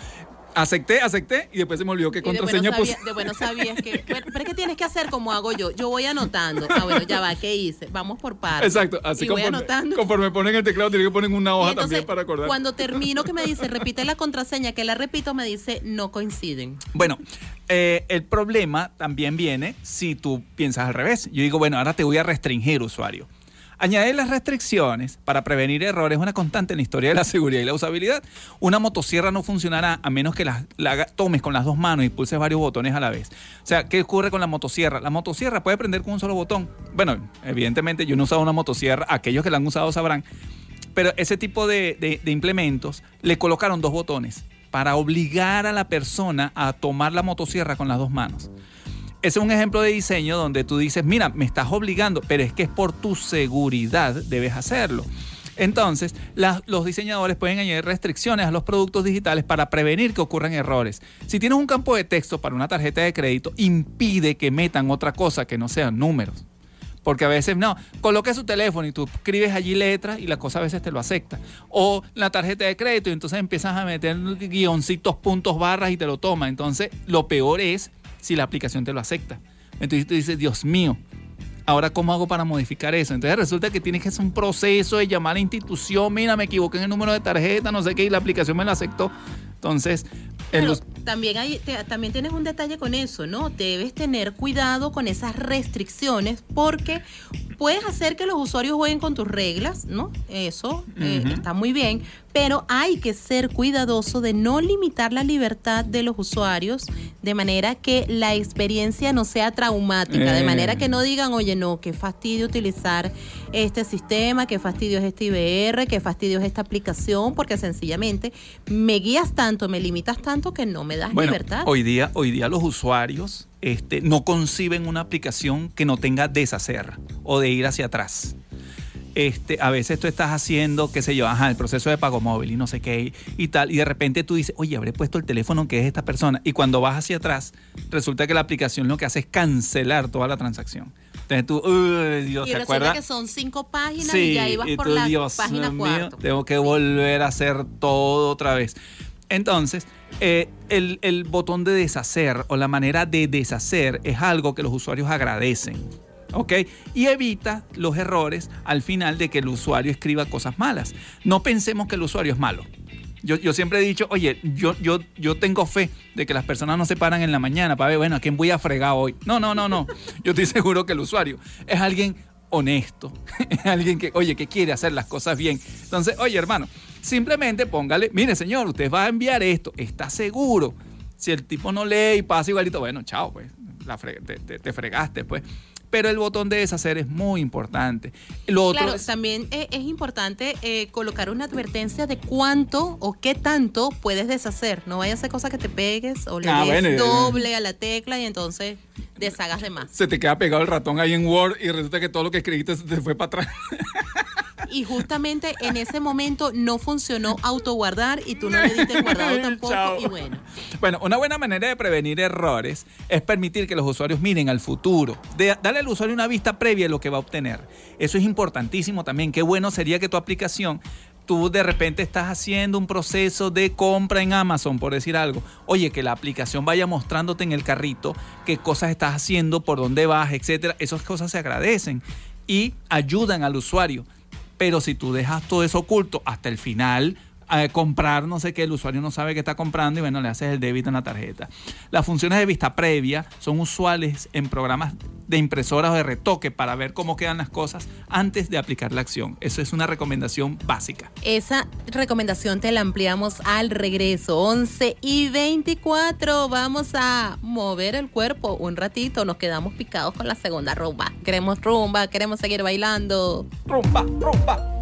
Acepté, acepté y después se me olvidó qué contraseña puse. sabía- después no sabías que. Bueno, pero es que tienes que hacer como hago yo. Yo voy anotando. Ah, bueno, ya va, ¿qué hice? Vamos por partes. Exacto, así y voy conforme, anotando. conforme ponen el teclado, tiene que poner una hoja entonces, también para acordar. Cuando termino que me dice repite la contraseña, que la repito, me dice no coinciden. Bueno, eh, el problema también viene si tú piensas al revés. Yo digo, bueno, ahora te voy a restringir, usuario. Añadir las restricciones para prevenir errores es una constante en la historia de la seguridad y la usabilidad. Una motosierra no funcionará a menos que la, la tomes con las dos manos y pulses varios botones a la vez. O sea, ¿qué ocurre con la motosierra? La motosierra puede prender con un solo botón. Bueno, evidentemente yo no he usado una motosierra, aquellos que la han usado sabrán. Pero ese tipo de implementos le colocaron dos botones para obligar a la persona a tomar la motosierra con las dos manos. Ese es un ejemplo de diseño donde tú dices, mira, me estás obligando, pero es que es por tu seguridad, debes hacerlo. Entonces, los diseñadores pueden añadir restricciones a los productos digitales para prevenir que ocurran errores. Si tienes un campo de texto para una tarjeta de crédito, impide que metan otra cosa que no sean números. Porque a veces, no, coloque su teléfono y tú escribes allí letras y la cosa a veces te lo acepta. O la tarjeta de crédito y entonces empiezas a meter guioncitos, puntos, barras y te lo toma. Entonces, lo peor es si la aplicación te lo acepta. Entonces tú dices, Dios mío, ahora cómo hago para modificar eso. Entonces resulta que tienes que hacer un proceso de llamar a la institución, mira, me equivoqué en el número de tarjeta, no sé qué, y la aplicación me lo aceptó. Entonces, us- también, hay, te- también tienes un detalle con eso, ¿no? Debes tener cuidado con esas restricciones porque puedes hacer que los usuarios jueguen con tus reglas, ¿no? Eso eh, está muy bien, pero hay que ser cuidadoso de no limitar la libertad de los usuarios de manera que la experiencia no sea traumática, de Eh. manera que no digan, oye, no, qué fastidio utilizar este sistema, qué fastidio es este IBR, qué fastidio es esta aplicación, porque sencillamente me guías tanto, me limitas tanto que no me das Bueno, libertad. hoy día, hoy día los usuarios este, no conciben una aplicación que no tenga deshacer o de ir hacia atrás. Este, a veces tú estás haciendo, qué sé yo, ajá, el proceso de pago móvil y no sé qué y, tal, y de repente tú dices, oye, habré puesto el teléfono que es esta persona, y cuando vas hacia atrás, resulta que la aplicación lo que hace es cancelar toda la transacción. Entonces tú, uy, Dios, y ¿te resulta acuerdas? que son cinco páginas Sí, y ya ibas y por la Dios página mío, cuarto. Tengo que volver a hacer todo otra vez. Entonces, eh, el, el botón de deshacer o la manera de deshacer es algo que los usuarios agradecen. ¿Ok? Y evita los errores al final de que el usuario escriba cosas malas. No pensemos que el usuario es malo. Yo, yo siempre he dicho, oye, yo, yo, yo tengo fe de que las personas no se paran en la mañana para ver, bueno, ¿a quién voy a fregar hoy? No, no, no, no. Yo estoy seguro que el usuario es alguien honesto, es alguien que, oye, que quiere hacer las cosas bien. Entonces, oye, hermano, simplemente póngale, mire, señor, usted va a enviar esto, ¿está seguro? Si el tipo no lee y pasa igualito, bueno, chao, pues, la fre- te, te- te fregaste, pues. Pero el botón de deshacer es muy importante. Lo otro Claro, es- también eh, es importante eh, colocar una advertencia de cuánto o qué tanto puedes deshacer. No vaya a ser cosa que te pegues o le Ah, des bueno, doble a la tecla y entonces deshagas de más. se te queda pegado el ratón ahí en Word y resulta que todo lo que escribiste se te fue para atrás. Y justamente en ese momento no funcionó autoguardar y tú no le diste guardado tampoco. Chao. Y bueno, Bueno, una buena manera de prevenir errores es permitir que los usuarios miren al futuro, de, darle al usuario una vista previa de lo que va a obtener. Eso es importantísimo también. Qué bueno sería que tu aplicación, tú de repente estás haciendo un proceso de compra en Amazon, por decir algo. Oye, que la aplicación vaya mostrándote en el carrito qué cosas estás haciendo, por dónde vas, etcétera. Esas cosas se agradecen y ayudan al usuario. Pero si tú dejas todo eso oculto hasta el final, a comprar no sé qué, el usuario no sabe qué está comprando y bueno, le haces el débito en la tarjeta. Las funciones de vista previa son usuales en programas de impresoras o de retoque para ver cómo quedan las cosas antes de aplicar la acción. Eso es una recomendación básica. esa recomendación te la ampliamos al regreso. 11 y 24. Vamos a mover el cuerpo un ratito. Nos quedamos picados con la segunda rumba. Queremos rumba, queremos seguir bailando. Rumba, rumba.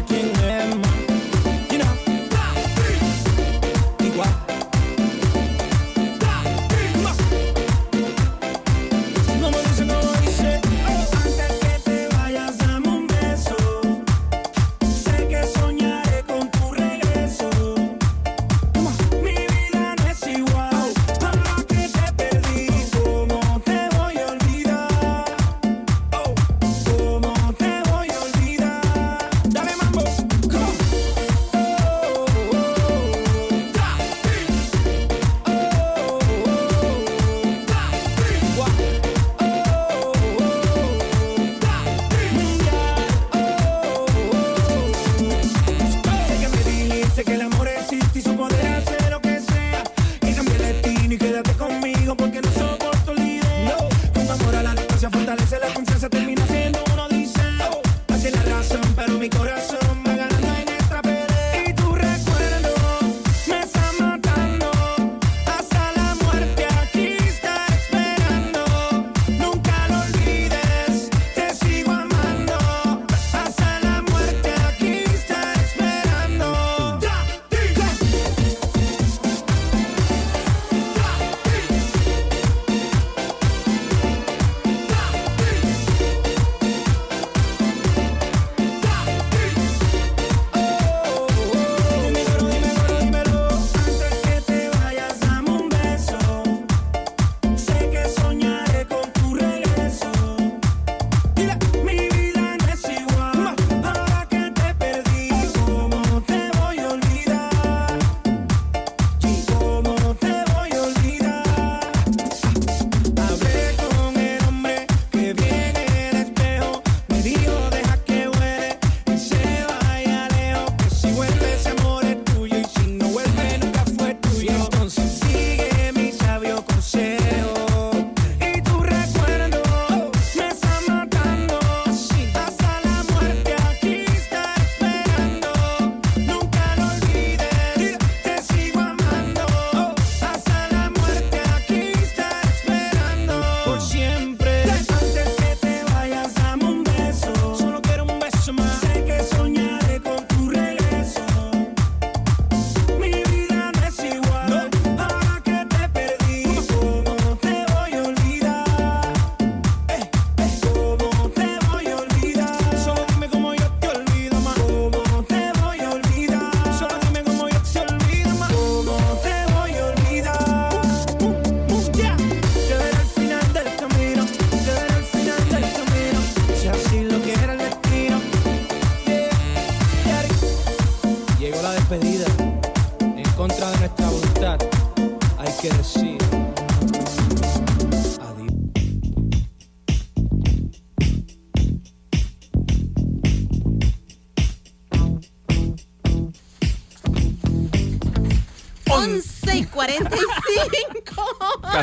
Tú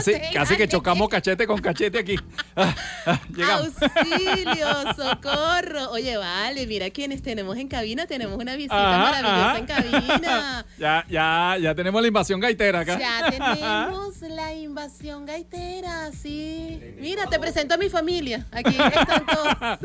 11 y 45. Casi, que chocamos cachete con cachete aquí. Ah, ah, llegamos. Auxilio, socorro. Oye, vale, mira quienes tenemos en cabina, tenemos una visita Ajá, maravillosa ajá. en cabina. Ya, ya, ya tenemos la invasión gaitera acá. Ya tenemos la invasión gaitera, sí. Mira, te presento a mi familia. Aquí están todos.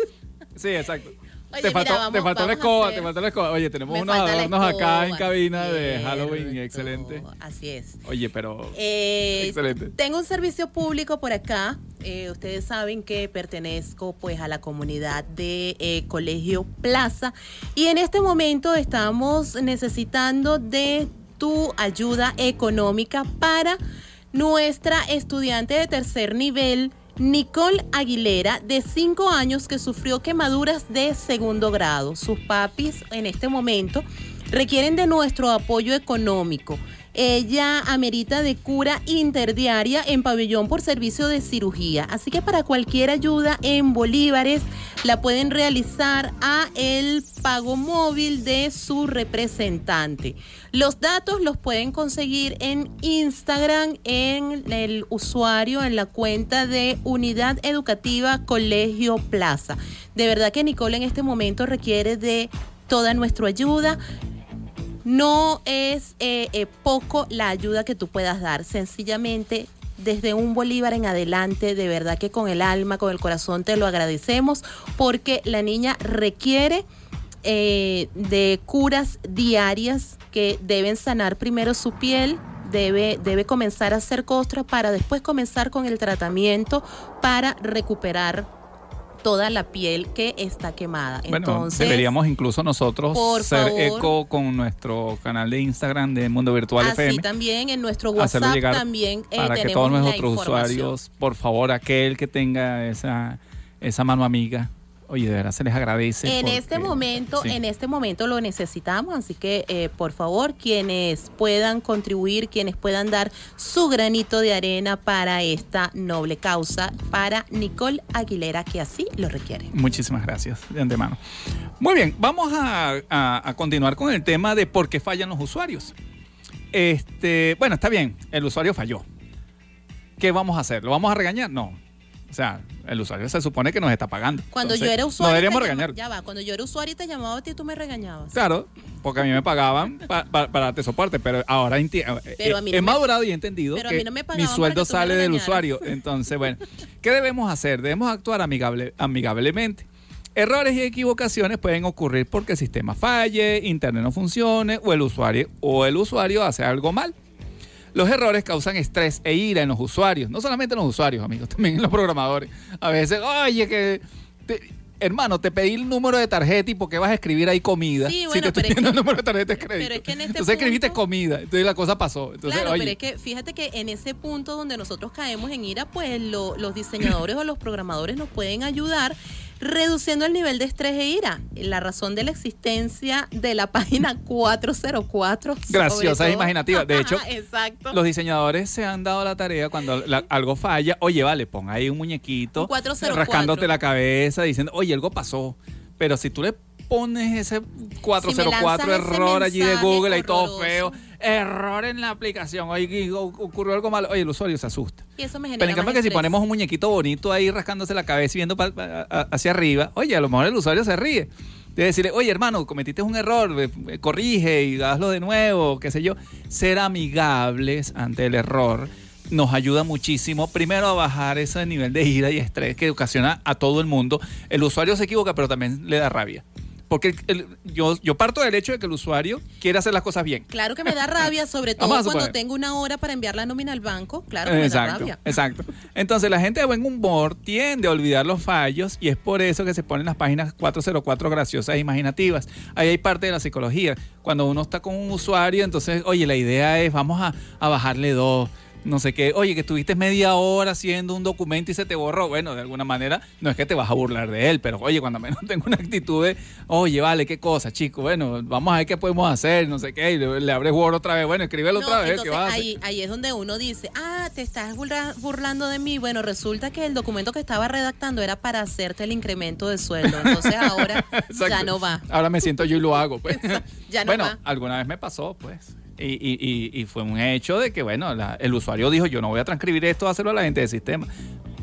Sí, exacto. Oye, te faltó, mira, vamos- te faltó la escoba, hacer- te faltó la escoba. Oye, tenemos Me unos adornos acá en cabina de. Halloween, excelente. Así es. Oye, pero Eh, Excelente. Tengo un servicio público por acá. Eh, ustedes saben que pertenezco pues a la comunidad de eh, Colegio Plaza y en este momento estamos necesitando de tu ayuda económica para nuestra estudiante de tercer nivel. Nicole Aguilera, de 5 años, que sufrió quemaduras de segundo grado. Sus papis en este momento requieren de nuestro apoyo económico. Ella amerita de cura interdiaria en pabellón por servicio de cirugía. Así que para cualquier ayuda en bolívares la pueden realizar a el pago móvil de su representante. Los datos los pueden conseguir en Instagram en el usuario en la cuenta de Unidad Educativa Colegio Plaza. De verdad que Nicole en este momento requiere de toda nuestra ayuda. No es eh, eh, poco la ayuda que tú puedas dar, sencillamente desde un bolívar en adelante, de verdad que con el alma, con el corazón te lo agradecemos porque la niña requiere eh, de curas diarias que deben sanar primero su piel. Debe, debe comenzar a hacer costra para después comenzar con el tratamiento para recuperar toda la piel que está quemada. bueno, Entonces, deberíamos incluso nosotros por ser favor. eco con nuestro canal de Instagram de Mundo Virtual Así FM. también en nuestro WhatsApp llegar también eh, para que todos nuestros usuarios, por favor, aquel que tenga esa, esa mano amiga, oye, de verdad se les agradece. En este momento, sí. en este momento lo necesitamos, así que eh, por favor quienes puedan contribuir, quienes puedan dar su granito de arena para esta noble causa, para Nicole Aguilera que así lo requiere. Muchísimas gracias de antemano. Muy bien, vamos a, a- a continuar con el tema de por qué fallan los usuarios. Este, bueno, está bien, el usuario falló. ¿Qué vamos a hacer? ¿Lo vamos a regañar? No. O sea, el usuario se supone que nos está pagando. Cuando Entonces, yo era No usuario, deberíamos te llama- regañar. ya va, cuando yo era usuario y te llamaba a ti, tú me regañabas. Claro, porque a mí me pagaban pa- pa- para darte soporte, pero ahora enti- Pero a eh, mí no he me- madurado y he entendido pero a que mí no me mi sueldo sale del usuario. Entonces, bueno, ¿qué debemos hacer? Debemos actuar amigable, amigablemente. Errores y equivocaciones pueden ocurrir porque el sistema falle, internet no funcione o el usuario o el usuario hace algo mal. Los errores causan estrés e ira en los usuarios, no solamente en los usuarios, amigos, también en los programadores. A veces, oye, que te- hermano, te pedí el número de tarjeta y por qué vas a escribir ahí comida. Sí, si bueno, te estoy pero es pidiendo el que- número de tarjeta de crédito. pero es que en este entonces escribiste comida, entonces la cosa pasó. Entonces, claro, oye, pero es que fíjate que en ese punto donde nosotros caemos en ira, pues lo- los diseñadores o los programadores nos pueden ayudar reduciendo el nivel de estrés e ira. La razón de la existencia de la página 404. sobre Graciosa e todo. imaginativa. De hecho, Exacto. los diseñadores se han dado la tarea cuando la- algo falla, oye, vale, pon ahí un muñequito Un 404. rascándote la cabeza diciendo, oye, algo pasó. Pero si tú le pones ese 404 lanzas ese error allí de Google y todo horroroso. feo, error en la aplicación, oye, ocurrió algo malo, oye, el usuario se asusta. Y eso me genera Pero en cambio que si ponemos un muñequito bonito ahí rascándose la cabeza y viendo pa- pa- a- hacia arriba, oye, a lo mejor el usuario se ríe. De decirle, oye hermano, cometiste un error, corrige y hazlo de nuevo, qué sé yo. Ser amigables ante el error nos ayuda muchísimo, primero a bajar ese nivel de ira y estrés que ocasiona a todo el mundo. El usuario se equivoca, pero también le da rabia. Porque el- el- yo, yo parto del hecho de que el usuario quiere hacer las cosas bien. Claro que me da rabia, sobre todo cuando suponer. tengo una hora para enviar la nómina al banco. Claro que me da Exacto, rabia. exacto. Entonces la gente de buen humor tiende a olvidar los fallos y es por eso que se ponen las páginas 404 graciosas e imaginativas. Ahí hay parte de la psicología. Cuando uno está con un usuario, entonces, oye, la idea es, vamos a, a bajarle dos. No sé qué, oye, que estuviste media hora haciendo un documento y se te borró. Bueno, de alguna manera, no es que te vas a burlar de él, pero oye, cuando menos tengo una actitud de, oye, vale, qué cosa, chico, bueno, vamos a ver qué podemos hacer, no sé qué, y le, le abres Word otra vez, bueno, escríbelo No, otra vez, ¿qué entonces vas a hacer? ahí, ahí es donde uno dice, ah, te estás burla- burlando de mí. Bueno, resulta que el documento que estaba redactando era para hacerte el incremento de sueldo. Entonces ahora ya no va. Ahora me siento yo y lo hago, pues. Ya no bueno, va. alguna vez me pasó, pues. Y, y- y- fue un hecho de que, bueno, la- el usuario dijo, yo no voy a transcribir esto, hacerlo a la gente del sistema.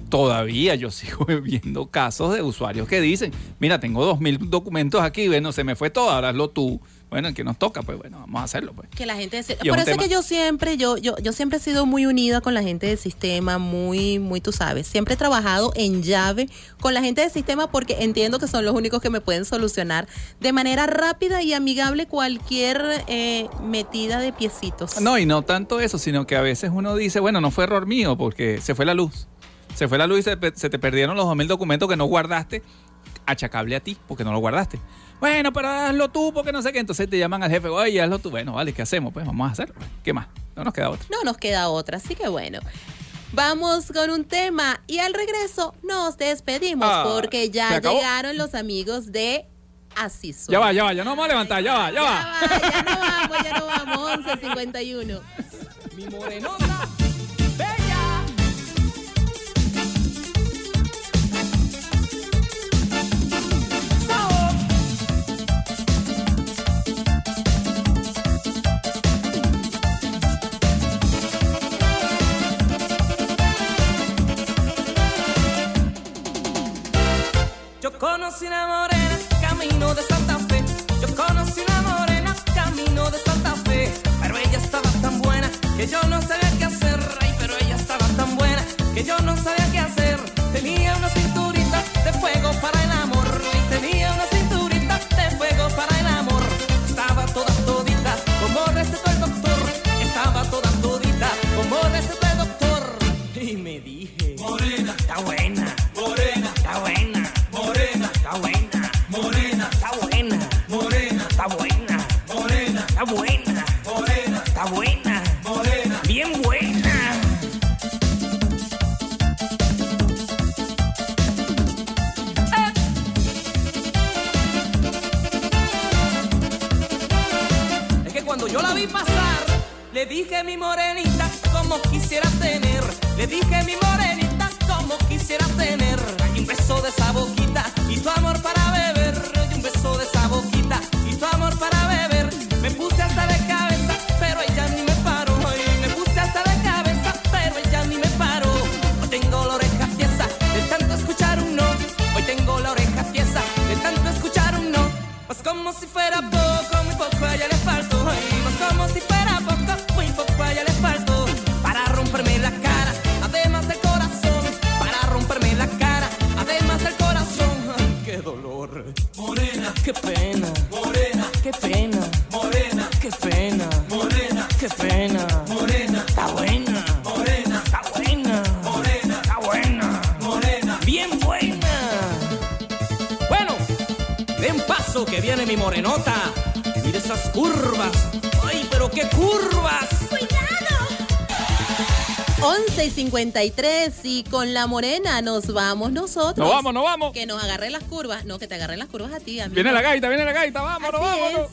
todavía yo sigo viendo casos de usuarios que dicen, mira, tengo dos mil documentos aquí, bueno, se me fue todo, ahora hazlo tú. Bueno, el que nos toca, pues bueno, vamos a hacerlo. Pues. Que la gente es por eso es tema- que yo siempre, yo, yo, yo siempre he sido muy unida con la gente del sistema, muy, muy, tú sabes. Siempre he trabajado en llave con la gente del sistema porque entiendo que son los únicos que me pueden solucionar de manera rápida y amigable cualquier eh, metida de piecitos. No, y no tanto eso, sino que a veces uno dice, bueno, no fue error mío porque se fue la luz. Se fue la luz y se, te perdieron los dos mil documentos que no guardaste, achacable a ti porque no lo guardaste. Bueno, pero hazlo tú porque no sé qué. Entonces te llaman al jefe, oye, hazlo tú. Bueno, vale, ¿qué hacemos? Pues vamos a hacerlo. ¿Qué más? No nos queda otra. No nos queda otra, así que bueno. Vamos con un tema y al regreso nos despedimos Ah, porque ¿se ya llegaron los amigos de Así Soy. Ya va, ya va, ya no vamos a levantar, ya va, ya va. Ya no vamos, ya no vamos, 11.51. Mi morenota, conocí una morena, camino de Santa Fe. Yo conocí una morena, camino de Santa Fe. Pero ella estaba tan buena que yo no sabía qué hacer. Ay, pero ella estaba tan buena que yo no sabía qué hacer. 53 y con la morena nos vamos nosotros. Nos vamos, nos vamos. Que nos agarre las curvas. No, que te agarren las curvas a ti, amigo. Viene la gaita, viene la gaita, vámonos, Así vámonos.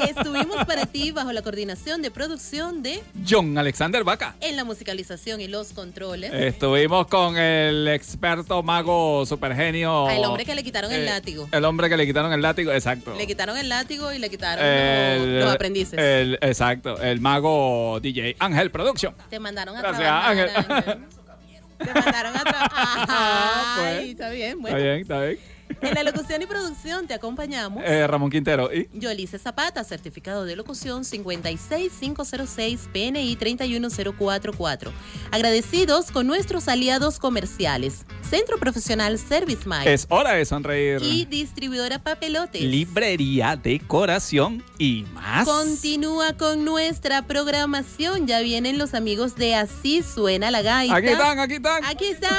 es. Estuvimos para bajo la coordinación de producción de John Alexander Vaca. en la musicalización y los controles. Estuvimos con el experto mago supergenio. Al hombre que le quitaron el eh, látigo. El hombre que le quitaron el látigo, exacto. Le quitaron el látigo y le quitaron El- los, los aprendices. el- exacto, el mago DJ Ángel Production. Te mandaron a Gracias, trabajar. Ángel. Ángel. Te mandaron a trabajar. Ah, pues. Está bien. Bueno, Está bien, está bien. En la locución y producción te acompañamos. Eh, Ramón Quintero. ¿Y? Yolice Zapata, certificado de locución 56506 PNI 31044. Agradecidos con nuestros aliados comerciales. Centro Profesional Service Mike Es hora de sonreír. y distribuidora Papelotes. Librería, decoración y más. Continúa con nuestra programación. Ya vienen los amigos de Así Suena la Gaita. Aquí están, aquí están. Aquí están.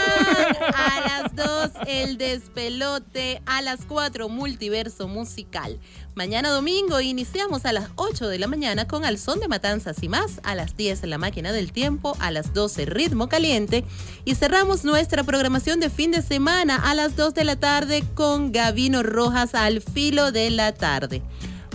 A las 2 el despelote, a las 4 multiverso musical. Mañana domingo iniciamos a las 8 de la mañana con Al Son de Matanzas y más, a las 10 la máquina del tiempo, a las 12 ritmo caliente y cerramos nuestra programación de fin de semana a las 2 de la tarde con Gavino Rojas al filo de la tarde.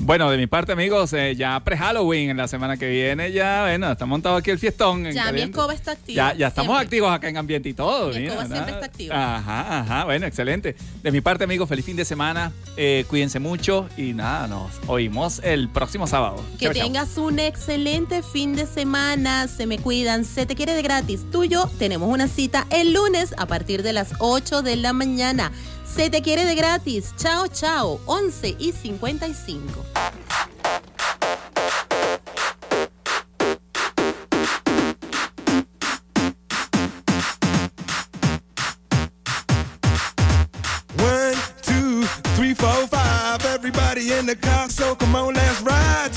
Bueno, de mi parte, amigos, eh, ya pre-Halloween, en la semana que viene, ya, bueno, está montado aquí el fiestón. en Ya mi escoba está activa. Ya, ya estamos siempre. activos acá en ambiente y todo. Mi mira, escoba siempre está activa. Ajá, ajá, bueno, excelente. De mi parte, amigos, feliz fin de semana. eh, cuídense mucho y nada, nos oímos el próximo sábado. Que tengas un excelente fin de semana. Se me cuidan. Se te quiere de gratis. Tú y yo tenemos una cita el lunes a partir de las 8 de la mañana. Se te quiere de gratis. Chao, chao. 11 y 55. One, two, three, four, five. Everybody in the car, so come on, let's ride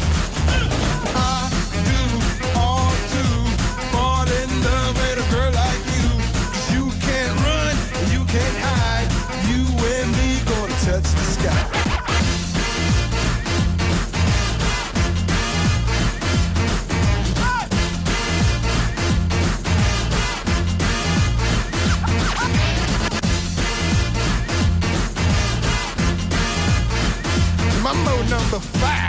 Number five.